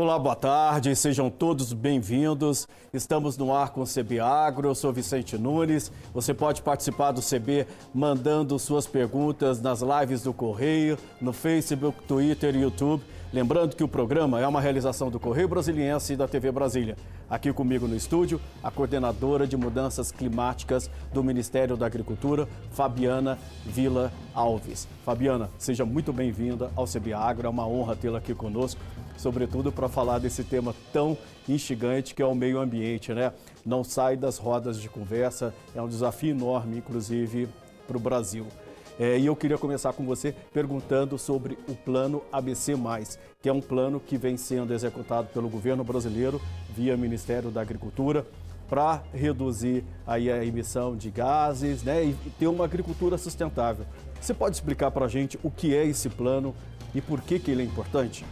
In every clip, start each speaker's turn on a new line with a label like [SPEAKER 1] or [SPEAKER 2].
[SPEAKER 1] Olá, boa tarde, sejam todos bem-vindos. Estamos no ar com o CB Agro, eu sou Vicente Nunes. Você pode participar do CB mandando suas perguntas nas lives do Correio, no Facebook, Twitter e YouTube. Lembrando que o programa é uma realização do Correio Brasiliense e da TV Brasília. Aqui comigo no estúdio, a coordenadora de mudanças climáticas do Ministério da Agricultura, Fabiana Vila Alves. Fabiana, seja muito bem-vinda ao CB Agro, é uma honra tê-la aqui conosco sobretudo para falar desse tema tão instigante que é o meio ambiente, né? Não sai das rodas de conversa, é um desafio enorme, inclusive, para o Brasil. É, e eu queria começar com você perguntando sobre o plano ABC, que é um plano que vem sendo executado pelo governo brasileiro via Ministério da Agricultura para reduzir aí a emissão de gases né, e ter uma agricultura sustentável. Você pode explicar para a gente o que é esse plano e por que, que ele é importante?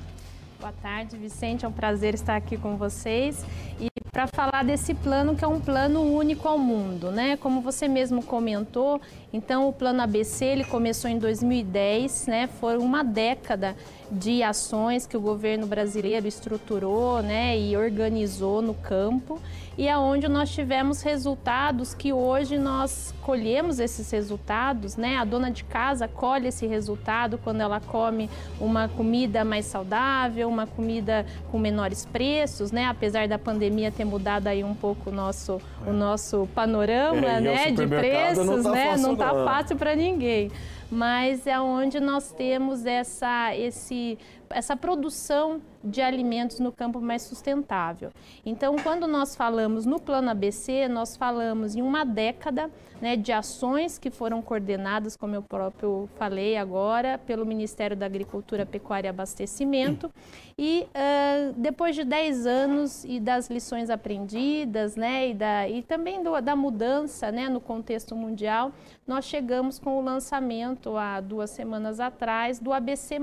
[SPEAKER 2] Boa tarde, Vicente. É um prazer estar aqui com vocês e para falar desse plano que é um plano único ao mundo, né? Como você mesmo comentou, então o plano ABC ele começou em 2010, né? Foi uma década de ações que o governo brasileiro estruturou, né, e organizou no campo e aonde é nós tivemos resultados que hoje nós colhemos esses resultados, né? A dona de casa colhe esse resultado quando ela come uma comida mais saudável, uma comida com menores preços, né? Apesar da pandemia ter mudado aí um pouco o nosso, é. o nosso panorama, é, né, de preços, não tá né? Não está fácil para ninguém mas é onde nós temos essa, esse, essa produção de alimentos no campo mais sustentável. Então, quando nós falamos no Plano ABC, nós falamos em uma década né, de ações que foram coordenadas, como eu próprio falei agora, pelo Ministério da Agricultura, Pecuária e Abastecimento. E uh, depois de 10 anos e das lições aprendidas, né, e, da, e também do, da mudança né, no contexto mundial, nós chegamos com o lançamento há duas semanas atrás do ABC.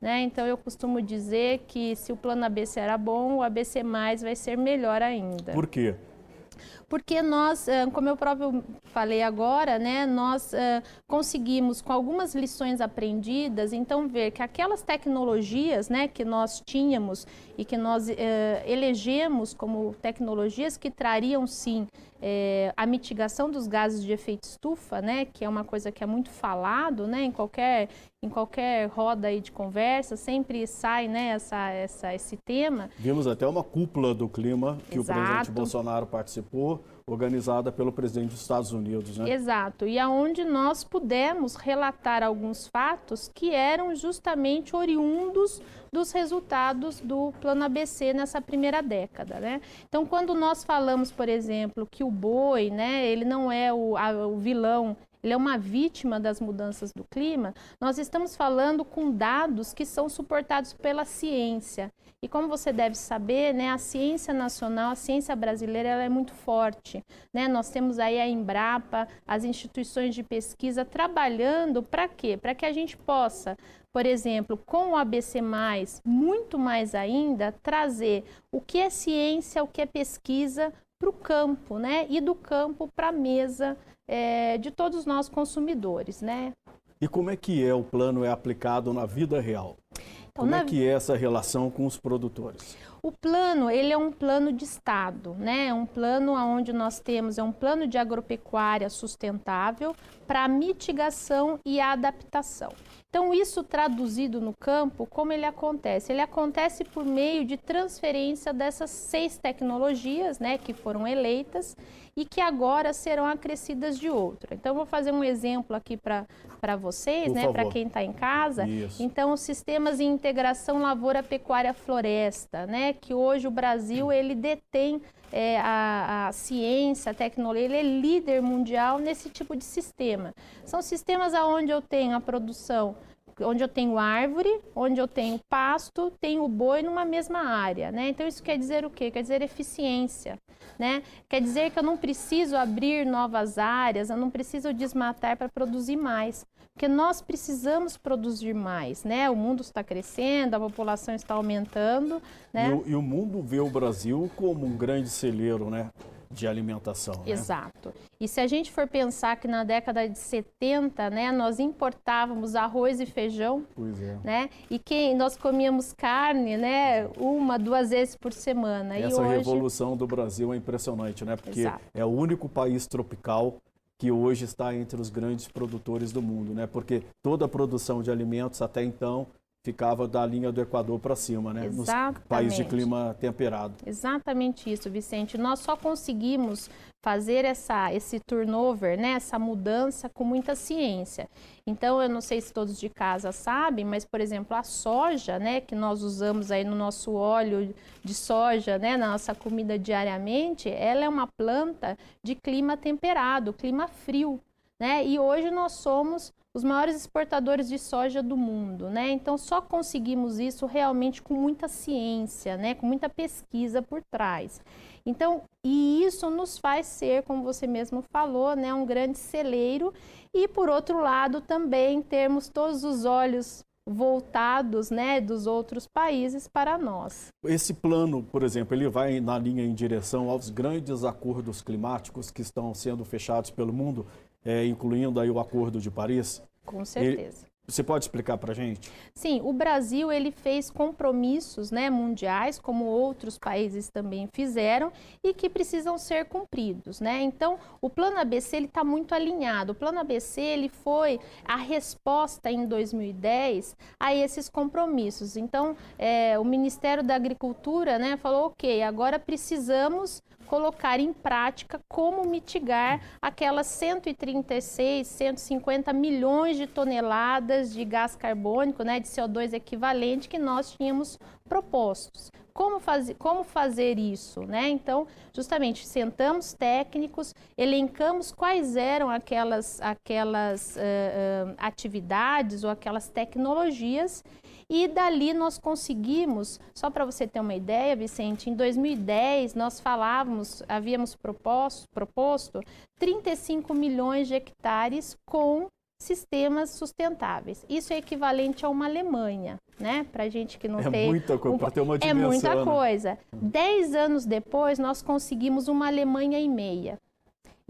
[SPEAKER 2] Né? Então eu costumo dizer que se o plano ABC era bom, o ABC vai ser melhor ainda.
[SPEAKER 1] Por quê?
[SPEAKER 2] Porque nós, como eu próprio falei agora, né, nós conseguimos, com algumas lições aprendidas, então ver que aquelas tecnologias né, que nós tínhamos e que nós elegemos como tecnologias que trariam sim é, a mitigação dos gases de efeito estufa, né, que é uma coisa que é muito falado, né, em qualquer em qualquer roda aí de conversa sempre sai, né, essa, essa esse tema.
[SPEAKER 1] Vimos até uma cúpula do clima que Exato. o presidente Bolsonaro participou organizada pelo presidente dos Estados Unidos, né?
[SPEAKER 2] Exato, e aonde nós pudemos relatar alguns fatos que eram justamente oriundos dos resultados do Plano ABC nessa primeira década, né? Então, quando nós falamos, por exemplo, que o boi, né, ele não é o, a, o vilão ele é uma vítima das mudanças do clima, nós estamos falando com dados que são suportados pela ciência. E como você deve saber, né, a ciência nacional, a ciência brasileira, ela é muito forte. Né? Nós temos aí a Embrapa, as instituições de pesquisa trabalhando para quê? Para que a gente possa, por exemplo, com o ABC, muito mais ainda, trazer o que é ciência, o que é pesquisa para o campo, né? E do campo para a mesa é, de todos nós consumidores, né?
[SPEAKER 1] E como é que é o plano é aplicado na vida real? Então, como é na... é que é essa relação com os produtores?
[SPEAKER 2] O plano, ele é um plano de Estado, né? É um plano onde nós temos, é um plano de agropecuária sustentável para mitigação e adaptação. Então, isso traduzido no campo, como ele acontece? Ele acontece por meio de transferência dessas seis tecnologias, né, que foram eleitas e que agora serão acrescidas de outra. Então, vou fazer um exemplo aqui para vocês, por né, para quem está em casa. Isso. Então, os sistemas de integração lavoura, pecuária, floresta, né, que hoje o Brasil ele detém é, a, a, ciência, a tecnologia, ele é líder mundial nesse tipo de sistema. São sistemas onde eu tenho a produção, onde eu tenho árvore, onde eu tenho pasto, tenho boi numa mesma área, né? Então isso quer dizer o quê? Quer dizer eficiência, né? Quer dizer que eu não preciso abrir novas áreas, eu não preciso desmatar para produzir mais porque nós precisamos produzir mais, né? O mundo está crescendo, a população está aumentando, né?
[SPEAKER 1] E o, e o mundo vê o Brasil como um grande celeiro, né? De alimentação. Né?
[SPEAKER 2] Exato. E se a gente for pensar que na década de 70, né, nós importávamos arroz e feijão,
[SPEAKER 1] é.
[SPEAKER 2] né? E que nós comíamos carne, né, uma, duas vezes por semana.
[SPEAKER 1] Essa
[SPEAKER 2] e hoje...
[SPEAKER 1] revolução do Brasil é impressionante, né? Porque Exato. é o único país tropical que hoje está entre os grandes produtores do mundo, né? Porque toda a produção de alimentos até então ficava da linha do Equador para cima, né?
[SPEAKER 2] Exatamente.
[SPEAKER 1] Nos países de clima temperado.
[SPEAKER 2] Exatamente isso, Vicente. Nós só conseguimos fazer essa, esse turnover, né, essa mudança com muita ciência. Então, eu não sei se todos de casa sabem, mas, por exemplo, a soja, né, que nós usamos aí no nosso óleo de soja, né, na nossa comida diariamente, ela é uma planta de clima temperado, clima frio, né? E hoje nós somos os maiores exportadores de soja do mundo, né? Então só conseguimos isso realmente com muita ciência, né? Com muita pesquisa por trás. Então, e isso nos faz ser, como você mesmo falou, né, um grande celeiro e por outro lado também termos todos os olhos voltados, né, dos outros países para nós.
[SPEAKER 1] Esse plano, por exemplo, ele vai na linha em direção aos grandes acordos climáticos que estão sendo fechados pelo mundo é, incluindo aí o Acordo de Paris?
[SPEAKER 2] Com certeza.
[SPEAKER 1] Você pode explicar para a gente?
[SPEAKER 2] Sim, o Brasil ele fez compromissos né, mundiais, como outros países também fizeram, e que precisam ser cumpridos. Né? Então, o Plano ABC está muito alinhado. O Plano ABC ele foi a resposta em 2010 a esses compromissos. Então, é, o Ministério da Agricultura né, falou, ok, agora precisamos colocar em prática como mitigar aquelas 136, 150 milhões de toneladas de gás carbônico, né, de CO2 equivalente que nós tínhamos propostos. Como, faz, como fazer isso? Né? Então, justamente, sentamos técnicos, elencamos quais eram aquelas, aquelas uh, uh, atividades ou aquelas tecnologias e dali nós conseguimos, só para você ter uma ideia, Vicente, em 2010 nós falávamos, havíamos proposto, proposto 35 milhões de hectares com sistemas sustentáveis. Isso é equivalente a uma Alemanha, né? Para gente que não
[SPEAKER 1] é
[SPEAKER 2] tem...
[SPEAKER 1] Muita coisa, um, para ter uma
[SPEAKER 2] dimensão. É muita né? coisa. Dez anos depois, nós conseguimos uma Alemanha e meia.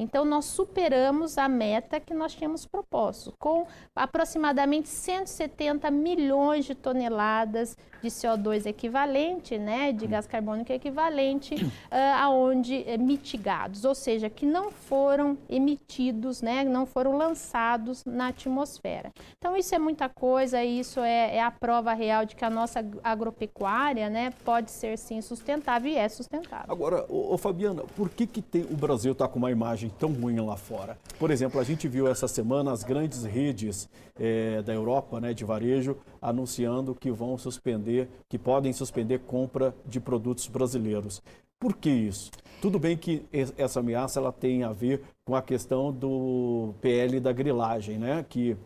[SPEAKER 2] Então, nós superamos a meta que nós tínhamos proposto, com aproximadamente 170 milhões de toneladas de CO2 equivalente, né, de gás carbônico equivalente, uh, aonde uh, mitigados, ou seja, que não foram emitidos, né, não foram lançados na atmosfera. Então, isso é muita coisa, isso é, é a prova real de que a nossa agropecuária, né, pode ser sim sustentável e é sustentável.
[SPEAKER 1] Agora, ô, ô Fabiana, por que, que tem, o Brasil está com uma imagem tão ruim lá fora. Por exemplo, a gente viu essa semana as grandes redes é, da Europa, né, de varejo, anunciando que vão suspender, que podem suspender compra de produtos brasileiros. Por que isso? Tudo bem que essa ameaça ela tem a ver com a questão do PL da grilagem, né, que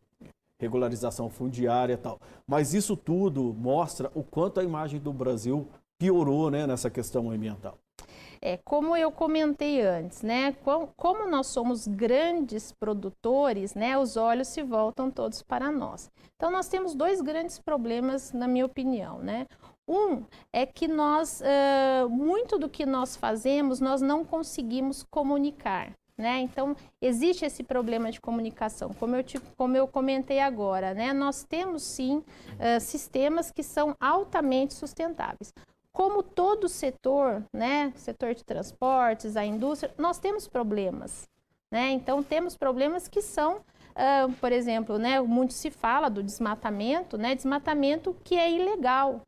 [SPEAKER 1] regularização fundiária e tal. Mas isso tudo mostra o quanto a imagem do Brasil piorou, né, nessa questão ambiental.
[SPEAKER 2] É, como eu comentei antes, né, como nós somos grandes produtores, né, os olhos se voltam todos para nós. Então, nós temos dois grandes problemas, na minha opinião, né. Um é que nós, uh, muito do que nós fazemos, nós não conseguimos comunicar. Né? Então, existe esse problema de comunicação, como eu, te, como eu comentei agora. Né? Nós temos sim uh, sistemas que são altamente sustentáveis como todo setor, né, setor de transportes, a indústria, nós temos problemas, né? Então temos problemas que são, uh, por exemplo, né, muito se fala do desmatamento, né, desmatamento que é ilegal,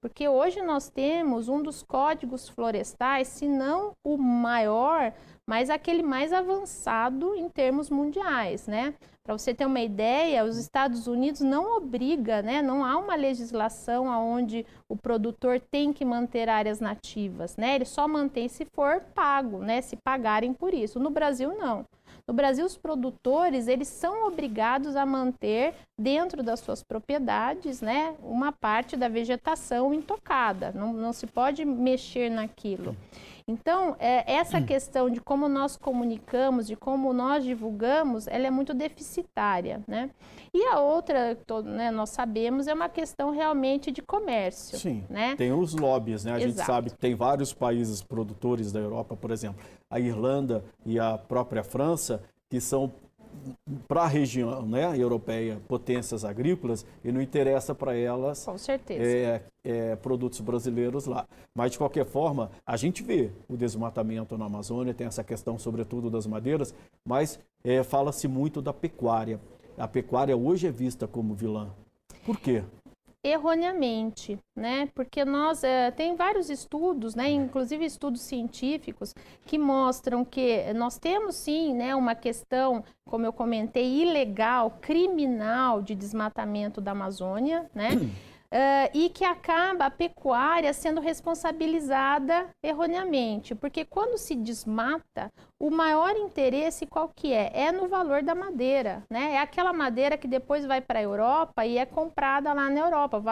[SPEAKER 2] porque hoje nós temos um dos códigos florestais, se não o maior, mas aquele mais avançado em termos mundiais, né? Para você ter uma ideia, os Estados Unidos não obriga, né? Não há uma legislação onde o produtor tem que manter áreas nativas, né? Ele só mantém se for pago, né? Se pagarem por isso. No Brasil não. No Brasil, os produtores eles são obrigados a manter dentro das suas propriedades, né, uma parte da vegetação intocada. Não, não se pode mexer naquilo. Então, é, essa questão de como nós comunicamos, de como nós divulgamos, ela é muito deficitária, né? E a outra, todo, né, nós sabemos, é uma questão realmente de comércio.
[SPEAKER 1] Sim,
[SPEAKER 2] né?
[SPEAKER 1] tem os lobbies, né? A
[SPEAKER 2] Exato.
[SPEAKER 1] gente sabe que tem vários países produtores da Europa, por exemplo, a Irlanda e a própria França, que são para a região né, europeia potências agrícolas e não interessa para elas
[SPEAKER 2] Com certeza.
[SPEAKER 1] é, é, produtos brasileiros lá. Mas, de qualquer forma, a gente vê o desmatamento na Amazônia, tem essa questão, sobretudo, das madeiras, mas é, fala-se muito da pecuária. A pecuária hoje é vista como vilã. Por quê?
[SPEAKER 2] Erroneamente, né? Porque nós é, tem vários estudos, né? Inclusive estudos científicos que mostram que nós temos sim, né? Uma questão, como eu comentei, ilegal, criminal de desmatamento da Amazônia, né? Uh, e que acaba a pecuária sendo responsabilizada erroneamente, porque quando se desmata, o maior interesse qual que é? É no valor da madeira, né? É aquela madeira que depois vai para a Europa e é comprada lá na Europa,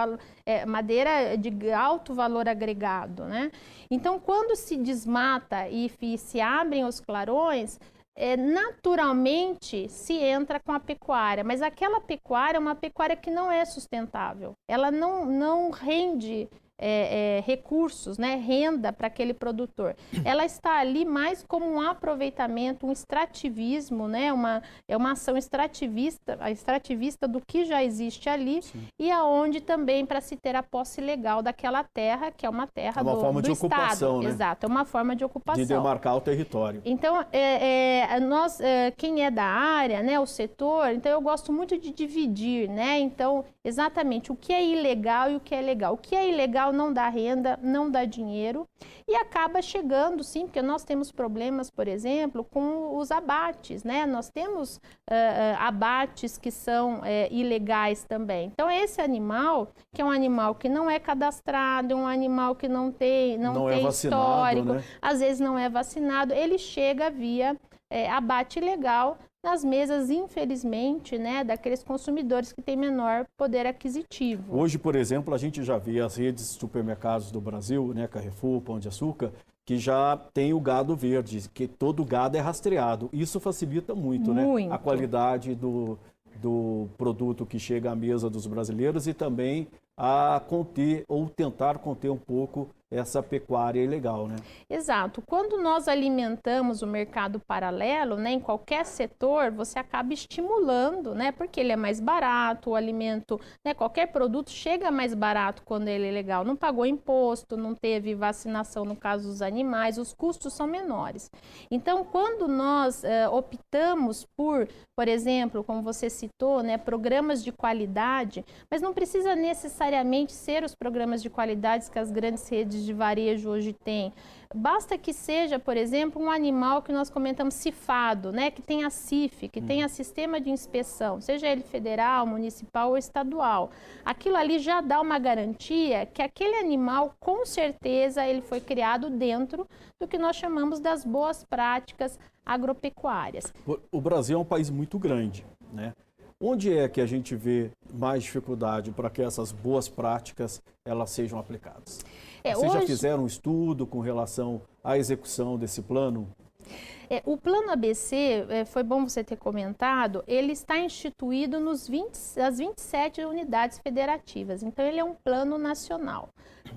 [SPEAKER 2] é, madeira de alto valor agregado, né? Então, quando se desmata e se abrem os clarões, é, naturalmente se entra com a pecuária, mas aquela pecuária é uma pecuária que não é sustentável. Ela não, não rende é, é, recursos, né, renda para aquele produtor. Ela está ali mais como um aproveitamento, um extrativismo, né, uma, é uma ação extrativista, extrativista do que já existe ali Sim. e aonde também para se ter a posse legal daquela terra, que é uma terra é uma do,
[SPEAKER 1] forma
[SPEAKER 2] do
[SPEAKER 1] de
[SPEAKER 2] Estado.
[SPEAKER 1] ocupação, né?
[SPEAKER 2] Exato, é uma forma de ocupação.
[SPEAKER 1] De demarcar o território.
[SPEAKER 2] Então, é, é, nós, é, quem é da área, né, o setor, então eu gosto muito de dividir, né, então exatamente o que é ilegal e o que é legal. O que é ilegal não dá renda, não dá dinheiro e acaba chegando, sim, porque nós temos problemas, por exemplo, com os abates, né? Nós temos uh, abates que são uh, ilegais também. Então, esse animal, que é um animal que não é cadastrado, um animal que não tem, não,
[SPEAKER 1] não
[SPEAKER 2] é tem
[SPEAKER 1] é
[SPEAKER 2] histórico,
[SPEAKER 1] né?
[SPEAKER 2] às vezes não é vacinado, ele chega via é, abate legal nas mesas, infelizmente, né, daqueles consumidores que têm menor poder aquisitivo.
[SPEAKER 1] Hoje, por exemplo, a gente já vê as redes de supermercados do Brasil, né, Carrefour, Pão de Açúcar, que já tem o gado verde, que todo gado é rastreado. Isso facilita muito,
[SPEAKER 2] muito.
[SPEAKER 1] né, a qualidade do, do produto que chega à mesa dos brasileiros e também a conter ou tentar conter um pouco essa pecuária ilegal, né?
[SPEAKER 2] Exato. Quando nós alimentamos o mercado paralelo, né, em qualquer setor, você acaba estimulando, né, porque ele é mais barato, o alimento, né, qualquer produto chega mais barato quando ele é legal. Não pagou imposto, não teve vacinação no caso dos animais, os custos são menores. Então, quando nós uh, optamos por, por exemplo, como você citou, né, programas de qualidade, mas não precisa necessariamente ser os programas de qualidade que as grandes redes de varejo hoje tem. Basta que seja, por exemplo, um animal que nós comentamos cifado, né, que tenha CIF, que tenha sistema de inspeção, seja ele federal, municipal ou estadual. Aquilo ali já dá uma garantia que aquele animal, com certeza, ele foi criado dentro do que nós chamamos das boas práticas agropecuárias.
[SPEAKER 1] O Brasil é um país muito grande, né? Onde é que a gente vê mais dificuldade para que essas boas práticas elas sejam aplicadas? É, Vocês hoje... já fizeram um estudo com relação à execução desse plano?
[SPEAKER 2] É, o plano ABC, é, foi bom você ter comentado, ele está instituído nos 20, nas 27 unidades federativas, então ele é um plano nacional.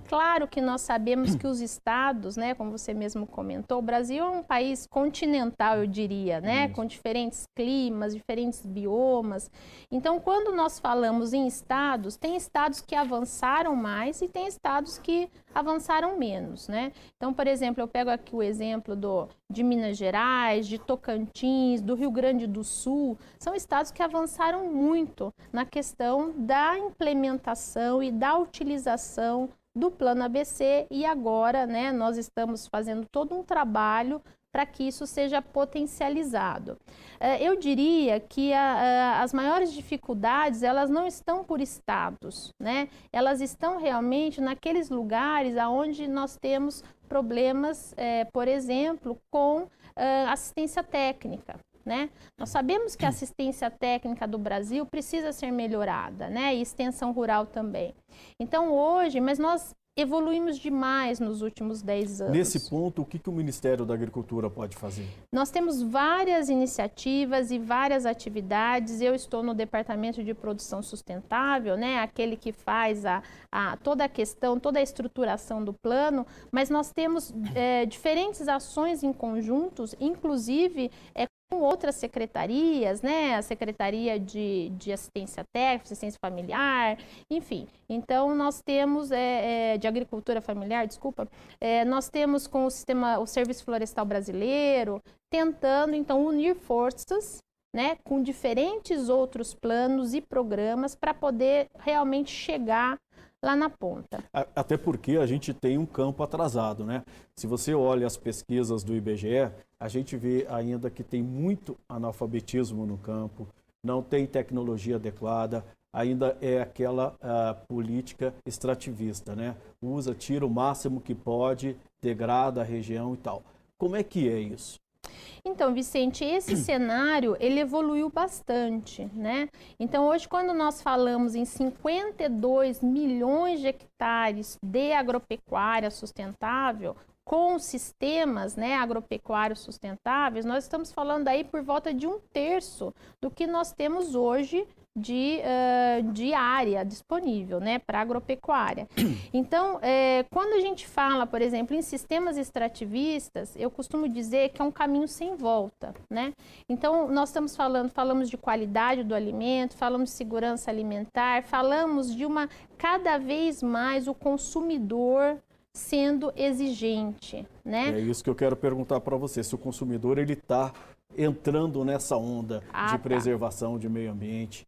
[SPEAKER 2] Claro que nós sabemos que os estados, né, como você mesmo comentou, o Brasil é um país continental, eu diria, né, com diferentes climas, diferentes biomas. Então, quando nós falamos em estados, tem estados que avançaram mais e tem estados que avançaram menos, né? Então, por exemplo, eu pego aqui o exemplo do, de Minas Gerais, de Tocantins, do Rio Grande do Sul, são estados que avançaram muito na questão da implementação e da utilização do plano ABC e agora, né, nós estamos fazendo todo um trabalho para que isso seja potencializado. Eh, eu diria que a, a, as maiores dificuldades elas não estão por estados, né? Elas estão realmente naqueles lugares aonde nós temos problemas, é, por exemplo, com é, assistência técnica. Né? Nós sabemos que a assistência técnica do Brasil precisa ser melhorada, né? E extensão rural também. Então hoje, mas nós evoluímos demais nos últimos 10 anos.
[SPEAKER 1] Nesse ponto, o que, que o Ministério da Agricultura pode fazer?
[SPEAKER 2] Nós temos várias iniciativas e várias atividades. Eu estou no Departamento de Produção Sustentável, né, aquele que faz a, a toda a questão, toda a estruturação do plano, mas nós temos é, diferentes ações em conjuntos, inclusive é, com outras secretarias, né? A Secretaria de, de Assistência Técnica, Assistência Familiar, enfim. Então, nós temos, é, é, de Agricultura Familiar, desculpa, é, nós temos com o sistema, o Serviço Florestal Brasileiro, tentando, então, unir forças, né? Com diferentes outros planos e programas para poder realmente chegar lá na ponta.
[SPEAKER 1] Até porque a gente tem um campo atrasado, né? Se você olha as pesquisas do IBGE, a gente vê ainda que tem muito analfabetismo no campo, não tem tecnologia adequada, ainda é aquela uh, política extrativista, né? Usa, tira o máximo que pode, degrada a região e tal. Como é que é isso?
[SPEAKER 2] Então, Vicente, esse cenário ele evoluiu bastante, né? Então, hoje, quando nós falamos em 52 milhões de hectares de agropecuária sustentável, com sistemas né, agropecuários sustentáveis, nós estamos falando aí por volta de um terço do que nós temos hoje de, uh, de área disponível né, para agropecuária. Então, é, quando a gente fala, por exemplo, em sistemas extrativistas, eu costumo dizer que é um caminho sem volta. Né? Então, nós estamos falando, falamos de qualidade do alimento, falamos de segurança alimentar, falamos de uma cada vez mais o consumidor sendo exigente, né?
[SPEAKER 1] É isso que eu quero perguntar para você, se o consumidor ele está entrando nessa onda ah, de tá. preservação de meio ambiente.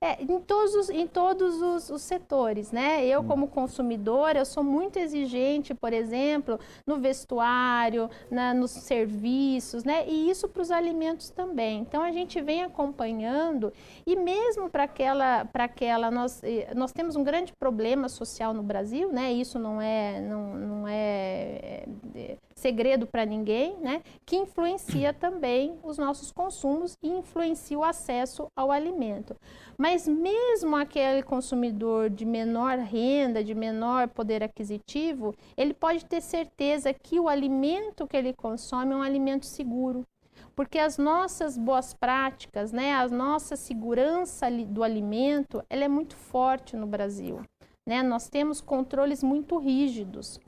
[SPEAKER 2] É, em todos, os, em todos os, os setores, né? Eu, hum. como consumidora, eu sou muito exigente, por exemplo, no vestuário, na, nos serviços, né? E isso para os alimentos também. Então, a gente vem acompanhando e mesmo para aquela, para aquela nós, eh, nós temos um grande problema social no Brasil, né? Isso não é, não, não é, é segredo para ninguém, né? Que influencia também os nossos consumos e influencia o acesso ao alimento. Mas mesmo aquele consumidor de menor renda, de menor poder aquisitivo, ele pode ter certeza que o alimento que ele consome é um alimento seguro. Porque as nossas boas práticas, né, a nossa segurança do alimento, ela é muito forte no Brasil. Né? Nós temos controles muito rígidos.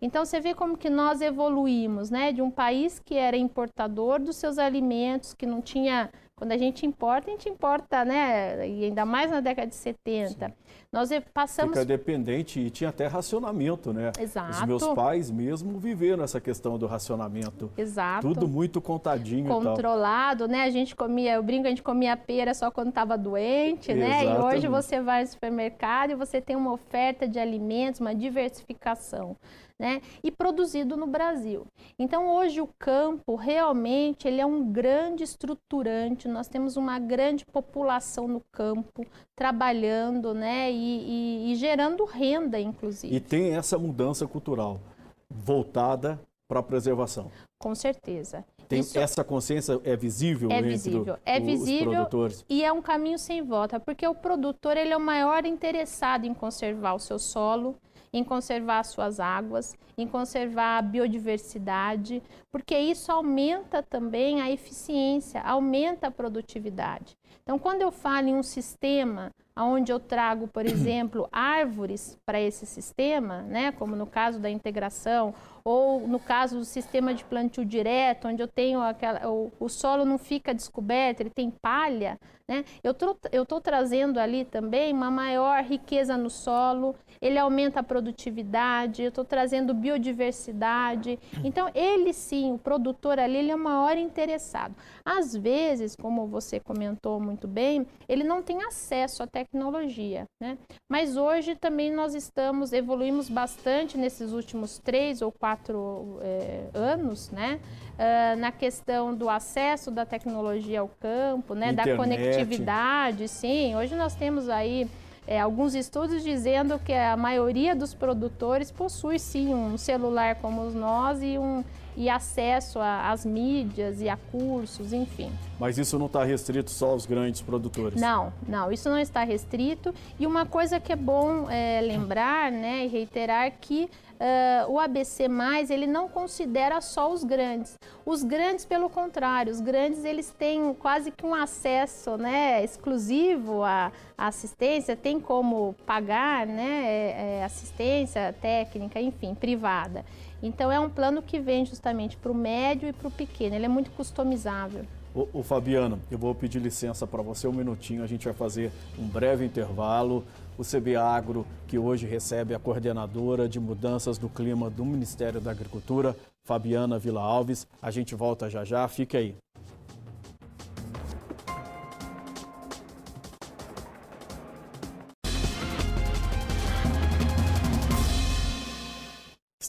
[SPEAKER 2] Então você vê como que nós evoluímos, né, de um país que era importador dos seus alimentos, que não tinha quando a gente importa, a gente importa, né? E ainda mais na década de 70. Sim. Nós passamos.
[SPEAKER 1] Fica dependente e tinha até racionamento, né?
[SPEAKER 2] Exato.
[SPEAKER 1] Os meus pais mesmo viveram essa questão do racionamento.
[SPEAKER 2] Exato.
[SPEAKER 1] Tudo muito contadinho.
[SPEAKER 2] Controlado, né? A gente comia, eu brinco, a gente comia pera só quando estava doente, né? E hoje você vai no supermercado e você tem uma oferta de alimentos, uma diversificação né? E produzido no Brasil. Então hoje o campo realmente ele é um grande estruturante. Nós temos uma grande população no campo trabalhando, né? E, e, e gerando renda, inclusive.
[SPEAKER 1] E tem essa mudança cultural voltada para a preservação.
[SPEAKER 2] Com certeza.
[SPEAKER 1] Tem Isso essa consciência é visível
[SPEAKER 2] é visível é visível
[SPEAKER 1] produtores?
[SPEAKER 2] e é um caminho sem volta porque o produtor ele é o maior interessado em conservar o seu solo em conservar suas águas, em conservar a biodiversidade, porque isso aumenta também a eficiência, aumenta a produtividade. Então, quando eu falo em um sistema onde eu trago, por exemplo, árvores para esse sistema, né, como no caso da integração, ou no caso do sistema de plantio direto, onde eu tenho aquela, o, o solo não fica descoberto, ele tem palha, né? Eu estou trazendo ali também uma maior riqueza no solo, ele aumenta a produtividade, eu estou trazendo biodiversidade. Então, ele sim, o produtor ali, ele é o maior interessado. Às vezes, como você comentou muito bem, ele não tem acesso à tecnologia, né? Mas hoje também nós estamos, evoluímos bastante nesses últimos três ou quatro é, anos, né? Uh, na questão do acesso da tecnologia ao campo, né? Internet. Da conectividade, sim. Hoje nós temos aí é, alguns estudos dizendo que a maioria dos produtores possui sim um celular como nós e um, e acesso às mídias e a cursos, enfim.
[SPEAKER 1] Mas isso não está restrito só aos grandes produtores?
[SPEAKER 2] Não, não, isso não está restrito. E uma coisa que é bom é, lembrar né, e reiterar que uh, o ABC+, ele não considera só os grandes. Os grandes, pelo contrário, os grandes eles têm quase que um acesso né, exclusivo à, à assistência, tem como pagar né, é, é assistência técnica, enfim, privada. Então é um plano que vem justamente para o médio e para o pequeno, ele é muito customizável.
[SPEAKER 1] O, Fabiano, eu vou pedir licença para você um minutinho, a gente vai fazer um breve intervalo. O CB Agro, que hoje recebe a coordenadora de mudanças do clima do Ministério da Agricultura, Fabiana Vila Alves. A gente volta já já, fique aí.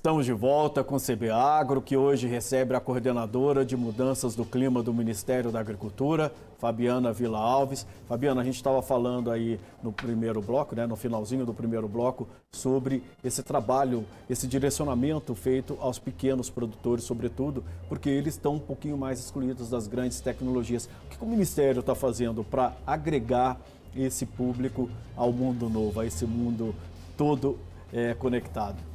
[SPEAKER 1] Estamos de volta com CB Agro, que hoje recebe a coordenadora de mudanças do clima do Ministério da Agricultura, Fabiana Vila Alves. Fabiana, a gente estava falando aí no primeiro bloco, né, no finalzinho do primeiro bloco, sobre esse trabalho, esse direcionamento feito aos pequenos produtores, sobretudo, porque eles estão um pouquinho mais excluídos das grandes tecnologias. O que o Ministério está fazendo para agregar esse público ao mundo novo, a esse mundo todo é, conectado?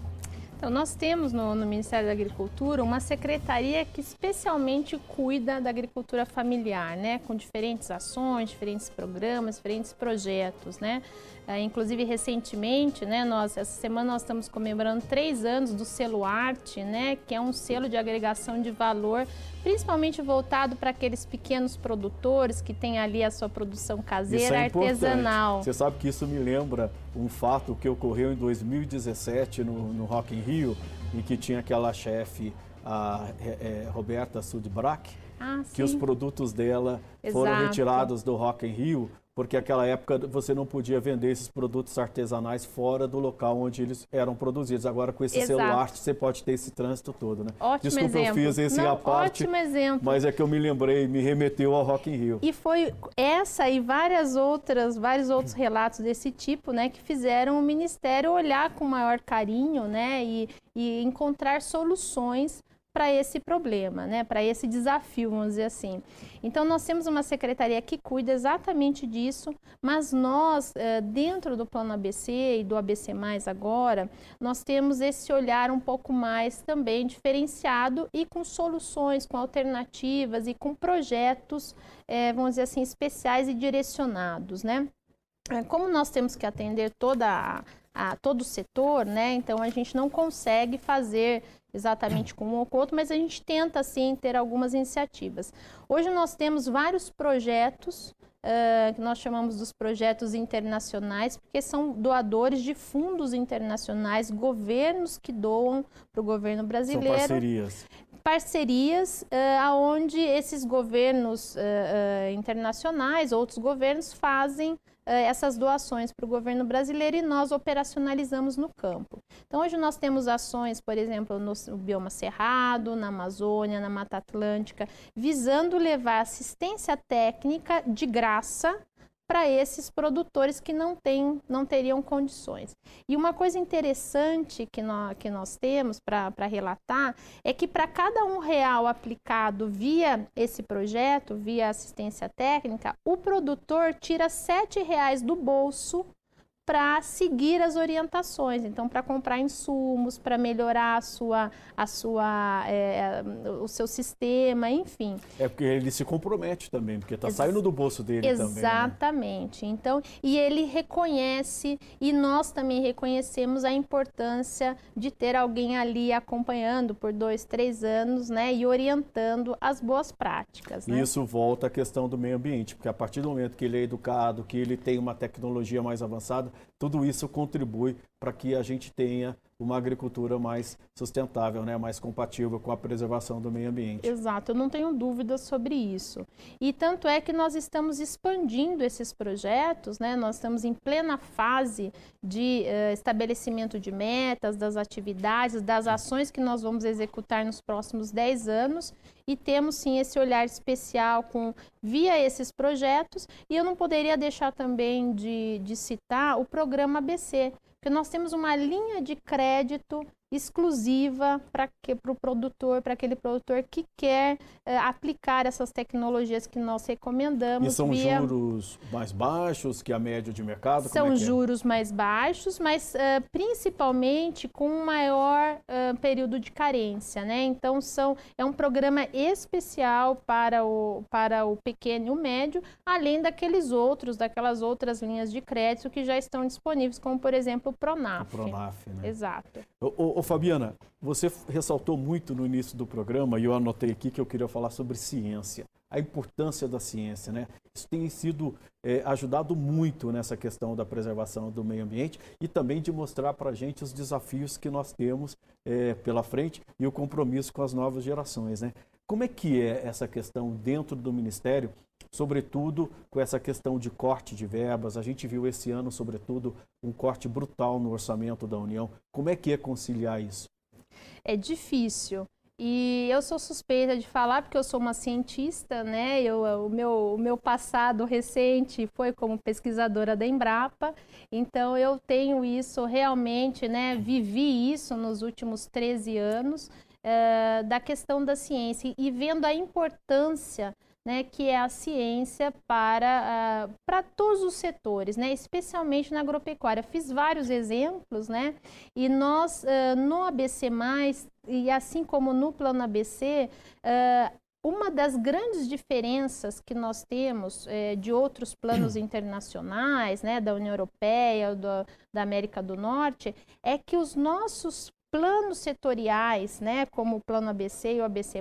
[SPEAKER 2] Então, nós temos no, no, Ministério da Agricultura uma secretaria que especialmente cuida da agricultura familiar, né? Com diferentes ações, diferentes programas, diferentes projetos, né? É, inclusive, recentemente, né, nós, essa semana nós estamos comemorando três anos do selo Arte, né, que é um selo de agregação de valor, principalmente voltado para aqueles pequenos produtores que têm ali a sua produção caseira, é artesanal.
[SPEAKER 1] Você sabe que isso me lembra um fato que ocorreu em 2017 no, no Rock in Rio, em que tinha aquela chefe, a é, Roberta Sudbrack, ah, que os produtos dela Exato. foram retirados do Rock in Rio porque naquela época você não podia vender esses produtos artesanais fora do local onde eles eram produzidos. Agora com esse Exato. celular você pode ter esse trânsito todo, né?
[SPEAKER 2] Ótimo
[SPEAKER 1] Desculpa,
[SPEAKER 2] exemplo.
[SPEAKER 1] eu fiz esse
[SPEAKER 2] não,
[SPEAKER 1] a parte,
[SPEAKER 2] ótimo exemplo.
[SPEAKER 1] mas é que eu me lembrei, me remeteu ao Rock in Rio.
[SPEAKER 2] E foi essa e várias outras, vários outros relatos desse tipo, né, que fizeram o Ministério olhar com maior carinho, né, e, e encontrar soluções para esse problema, né, para esse desafio, vamos dizer assim. Então, nós temos uma secretaria que cuida exatamente disso, mas nós, eh, dentro do Plano ABC e do ABC agora, nós temos esse olhar um pouco mais também diferenciado e com soluções, com alternativas e com projetos, eh, vamos dizer assim, especiais e direcionados, né? Como nós temos que atender toda a, a todo o setor, né? Então a gente não consegue fazer exatamente com um ou com outro, mas a gente tenta sim ter algumas iniciativas. Hoje nós temos vários projetos uh, que nós chamamos dos projetos internacionais, porque são doadores de fundos internacionais, governos que doam para o governo brasileiro. São
[SPEAKER 1] parcerias.
[SPEAKER 2] Parcerias uh, aonde esses governos uh, uh, internacionais, outros governos fazem essas doações para o governo brasileiro e nós operacionalizamos no campo. Então, hoje nós temos ações, por exemplo, no bioma cerrado, na Amazônia, na Mata Atlântica, visando levar assistência técnica de graça para esses produtores que não, tem, não teriam condições. E uma coisa interessante que nós, que nós temos para relatar é que para cada um real aplicado via esse projeto, via assistência técnica, o produtor tira sete reais do bolso para seguir as orientações. Então, para comprar insumos, para melhorar a sua, a sua, é, o seu sistema, enfim.
[SPEAKER 1] É porque ele se compromete também, porque está saindo do bolso dele
[SPEAKER 2] Exatamente.
[SPEAKER 1] também.
[SPEAKER 2] Né? Exatamente. Né? Então, e ele reconhece e nós também reconhecemos a importância de ter alguém ali acompanhando por dois, três anos, né, e orientando as boas práticas. Né?
[SPEAKER 1] Isso volta à questão do meio ambiente, porque a partir do momento que ele é educado, que ele tem uma tecnologia mais avançada tudo isso contribui para que a gente tenha uma agricultura mais sustentável, né, mais compatível com a preservação do meio ambiente.
[SPEAKER 2] Exato, eu não tenho dúvidas sobre isso. E tanto é que nós estamos expandindo esses projetos, né, nós estamos em plena fase de uh, estabelecimento de metas, das atividades, das ações que nós vamos executar nos próximos 10 anos e temos sim esse olhar especial com via esses projetos. E eu não poderia deixar também de, de citar o programa ABC, porque nós temos uma linha de crédito exclusiva para o pro produtor, para aquele produtor que quer uh, aplicar essas tecnologias que nós recomendamos.
[SPEAKER 1] E são via... juros mais baixos que a média de mercado?
[SPEAKER 2] São
[SPEAKER 1] é, é
[SPEAKER 2] juros mais baixos, mas uh, principalmente com um maior uh, período de carência, né? Então são, é um programa especial para o, para o pequeno e o médio, além daqueles outros, daquelas outras linhas de crédito que já estão disponíveis, como por exemplo o Pronaf.
[SPEAKER 1] O Pronaf, né?
[SPEAKER 2] Exato.
[SPEAKER 1] O, o, Ô, Fabiana, você ressaltou muito no início do programa, e eu anotei aqui que eu queria falar sobre ciência, a importância da ciência, né? Isso tem sido é, ajudado muito nessa questão da preservação do meio ambiente e também de mostrar para a gente os desafios que nós temos é, pela frente e o compromisso com as novas gerações, né? Como é que é essa questão dentro do Ministério sobretudo com essa questão de corte de verbas. A gente viu esse ano, sobretudo, um corte brutal no orçamento da União. Como é que é conciliar isso?
[SPEAKER 2] É difícil. E eu sou suspeita de falar porque eu sou uma cientista, né? Eu, o, meu, o meu passado recente foi como pesquisadora da Embrapa, então eu tenho isso realmente, né? Vivi isso nos últimos 13 anos, uh, da questão da ciência e vendo a importância né, que é a ciência para, uh, para todos os setores, né, especialmente na agropecuária. Fiz vários exemplos, né, e nós uh, no ABC+, e assim como no Plano ABC, uh, uma das grandes diferenças que nós temos eh, de outros planos internacionais, né, da União Europeia, do, da América do Norte, é que os nossos planos setoriais, né, como o plano ABC e o ABC+,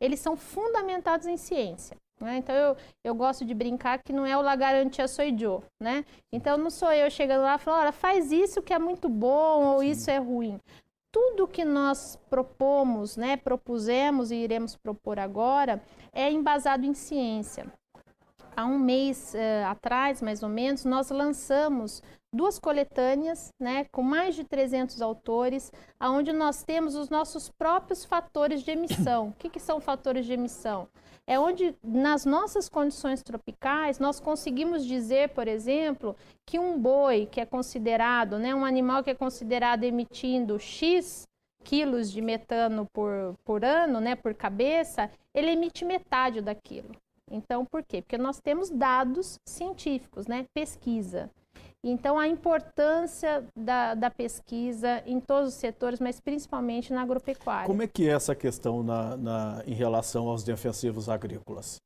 [SPEAKER 2] eles são fundamentados em ciência. Né? Então, eu, eu gosto de brincar que não é o la garantia sou eu, né? Então, não sou eu chegando lá e falando, olha, faz isso que é muito bom ou Sim. isso é ruim. Tudo que nós propomos, né, propusemos e iremos propor agora é embasado em ciência. Há um mês uh, atrás, mais ou menos, nós lançamos duas coletâneas, né, com mais de 300 autores, aonde nós temos os nossos próprios fatores de emissão. O que, que são fatores de emissão? É onde, nas nossas condições tropicais, nós conseguimos dizer, por exemplo, que um boi que é considerado, né, um animal que é considerado emitindo X quilos de metano por, por ano, né, por cabeça, ele emite metade daquilo. Então, por quê? Porque nós temos dados científicos, né, pesquisa. Então, a importância da, da, pesquisa em todos os setores, mas principalmente na agropecuária.
[SPEAKER 1] Como é que é essa questão na, na, em relação aos defensivos agrícolas?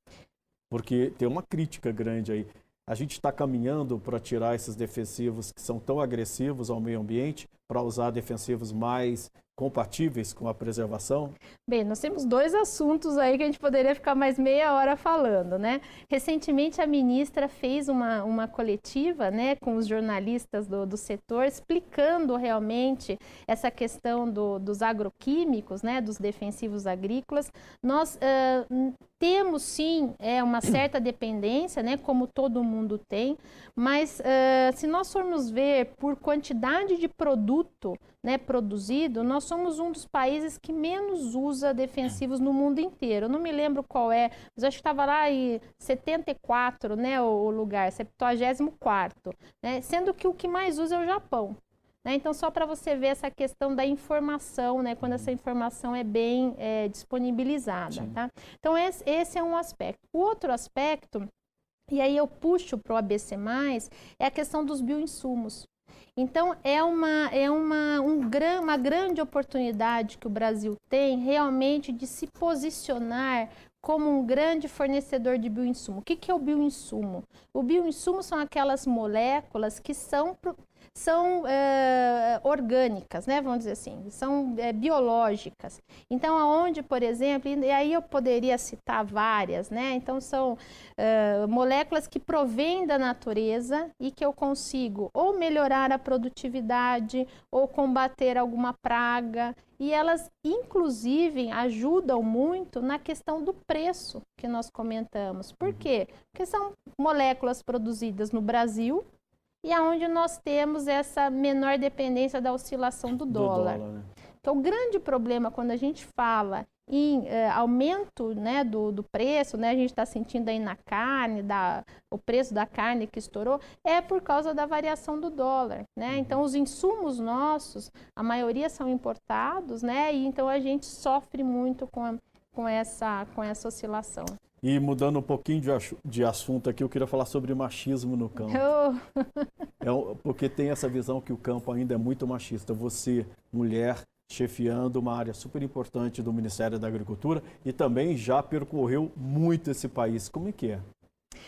[SPEAKER 1] Porque tem uma crítica grande aí. A gente está caminhando para tirar esses defensivos que são tão agressivos ao meio ambiente, para usar defensivos mais compatíveis com a preservação?
[SPEAKER 2] Bem, nós temos dois assuntos aí que a gente poderia ficar mais meia hora falando, né? Recentemente a ministra fez uma, uma coletiva, né, com os jornalistas do, do setor, explicando realmente essa questão do, dos agroquímicos, né, dos defensivos agrícolas. Nós uh, temos sim é, uma certa dependência, né, como todo mundo tem, mas uh, se nós formos ver por quantidade de produto né, produzido, nós somos um dos países que menos usa defensivos no mundo inteiro. Eu não me lembro qual é, mas acho que estava lá em 74, né, o, lugar, 74, né, sendo que o que mais usa é o Japão. Né? Então, só para você ver essa questão da informação, né? quando essa informação é bem é, disponibilizada. Tá? Então, esse, esse é um aspecto. O outro aspecto, e aí eu puxo para o ABC, é a questão dos bioinsumos. Então, é, uma, é uma, um, uma grande oportunidade que o Brasil tem realmente de se posicionar como um grande fornecedor de bioinsumo. O que, que é o bioinsumo? O bioinsumo são aquelas moléculas que são são é, orgânicas, né? Vamos dizer assim, são é, biológicas. Então, aonde, por exemplo, e aí eu poderia citar várias, né? Então, são é, moléculas que provêm da natureza e que eu consigo ou melhorar a produtividade ou combater alguma praga. E elas, inclusive, ajudam muito na questão do preço que nós comentamos. Por uhum. quê? Porque são moléculas produzidas no Brasil, e aonde nós temos essa menor dependência da oscilação do, do dólar. dólar né? Então, o grande problema quando a gente fala em eh, aumento né, do, do preço, né, a gente está sentindo aí na carne, da, o preço da carne que estourou, é por causa da variação do dólar. Né? Uhum. Então, os insumos nossos, a maioria são importados, né, e então a gente sofre muito com, a, com, essa, com essa oscilação.
[SPEAKER 1] E mudando um pouquinho de, de assunto aqui, eu queria falar sobre machismo no campo. Oh. é, porque tem essa visão que o campo ainda é muito machista. Você, mulher, chefiando uma área super importante do Ministério da Agricultura e também já percorreu muito esse país. Como é que é?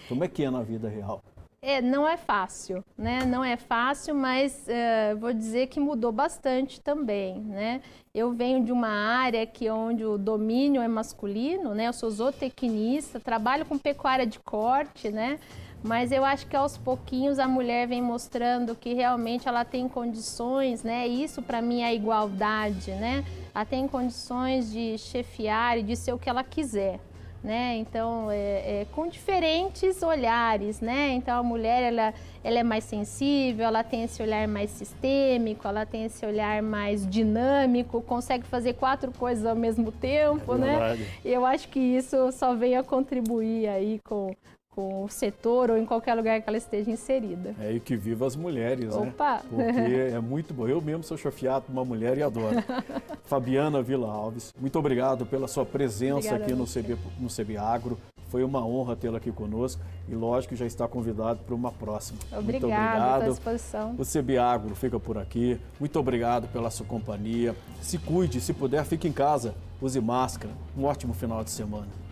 [SPEAKER 1] Como é que é na vida real?
[SPEAKER 2] É, não é fácil, né? Não é fácil, mas uh, vou dizer que mudou bastante também, né? Eu venho de uma área que onde o domínio é masculino, né? Eu sou zootecnista, trabalho com pecuária de corte, né? Mas eu acho que aos pouquinhos a mulher vem mostrando que realmente ela tem condições, né? Isso para mim é igualdade, né? Ela tem condições de chefiar e de ser o que ela quiser. Né? Então, é, é, com diferentes olhares, né? Então, a mulher, ela, ela é mais sensível, ela tem esse olhar mais sistêmico, ela tem esse olhar mais dinâmico, consegue fazer quatro coisas ao mesmo tempo, é né? Eu acho que isso só vem a contribuir aí com, com o setor ou em qualquer lugar que ela esteja inserida.
[SPEAKER 1] É, e que viva as mulheres,
[SPEAKER 2] Opa.
[SPEAKER 1] né? Porque é muito bom. Eu mesmo sou chefiado por uma mulher e adoro. Fabiana Vila Alves, muito obrigado pela sua presença Obrigada, aqui no CB, no CB Agro. Foi uma honra tê-la aqui conosco e lógico que já está convidado para uma próxima.
[SPEAKER 2] Obrigado, muito obrigado. Disposição.
[SPEAKER 1] O CB Agro fica por aqui. Muito obrigado pela sua companhia. Se cuide, se puder, fique em casa. Use máscara. Um ótimo final de semana.